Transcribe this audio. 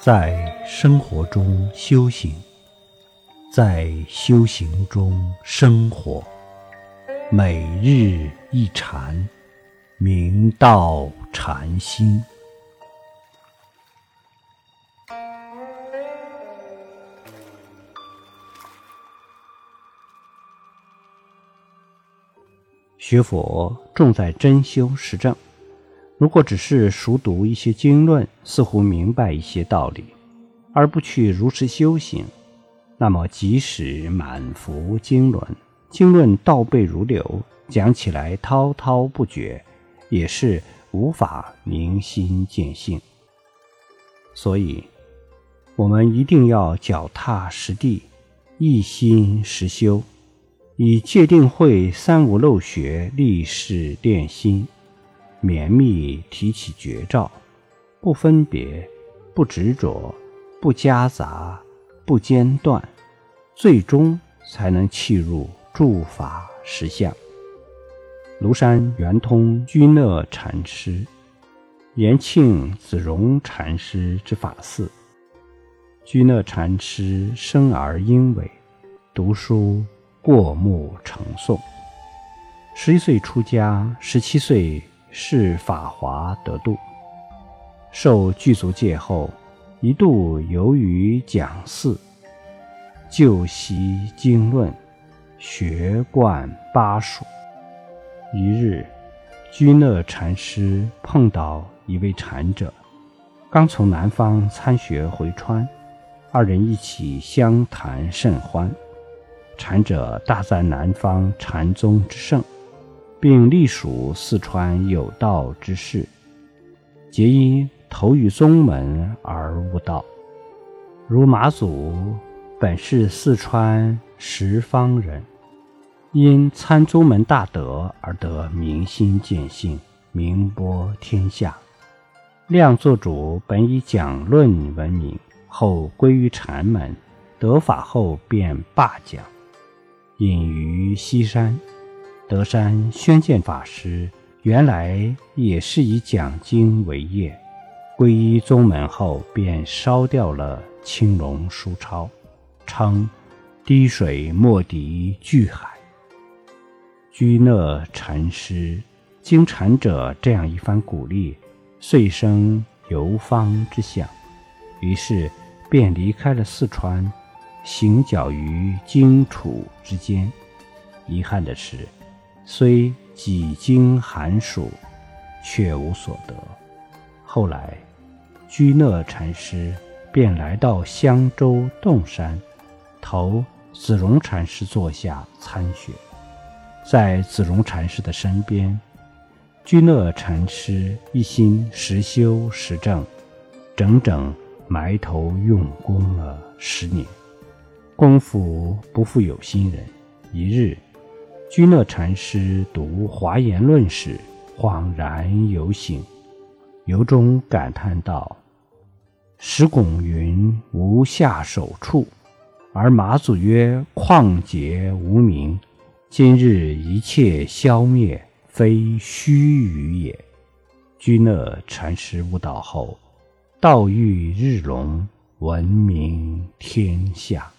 在生活中修行，在修行中生活，每日一禅，明道禅心。学佛重在真修实证。如果只是熟读一些经论，似乎明白一些道理，而不去如实修行，那么即使满腹经纶，经论倒背如流，讲起来滔滔不绝，也是无法明心见性。所以，我们一定要脚踏实地，一心实修，以戒定慧三无漏学立誓炼心。绵密提起绝招，不分别，不执着，不夹杂，不间断，最终才能契入诸法实相。庐山圆通居乐禅师、延庆子荣禅师之法寺。居乐禅师生而英伟，读书过目成诵，十一岁出家，十七岁。是法华得度，受具足戒后，一度游于讲寺，就习经论，学贯巴蜀。一日，居乐禅师碰到一位禅者，刚从南方参学回川，二人一起相谈甚欢。禅者大赞南方禅宗之盛。并隶属四川有道之士，皆因投于宗门而悟道。如马祖本是四川十方人，因参宗门大德而得明心见性，名播天下。亮作主本以讲论闻名，后归于禅门，得法后便罢讲，隐于西山。德山宣鉴法师原来也是以讲经为业，皈依宗门后便烧掉了青龙书钞，称滴水莫敌巨海。居乐禅师经禅者这样一番鼓励，遂生游方之想，于是便离开了四川，行脚于荆楚之间。遗憾的是。虽几经寒暑，却无所得。后来，居乐禅师便来到襄州洞山，投子荣禅师座下参学。在子荣禅师的身边，居乐禅师一心实修实证，整整埋头用功了十年。功夫不负有心人，一日。居乐禅师读《华严论》时，恍然有醒，由衷感叹道：“石拱云无下手处，而马祖曰旷劫无名。今日一切消灭，非虚语也。”居乐禅师悟道后，道遇日隆，闻名天下。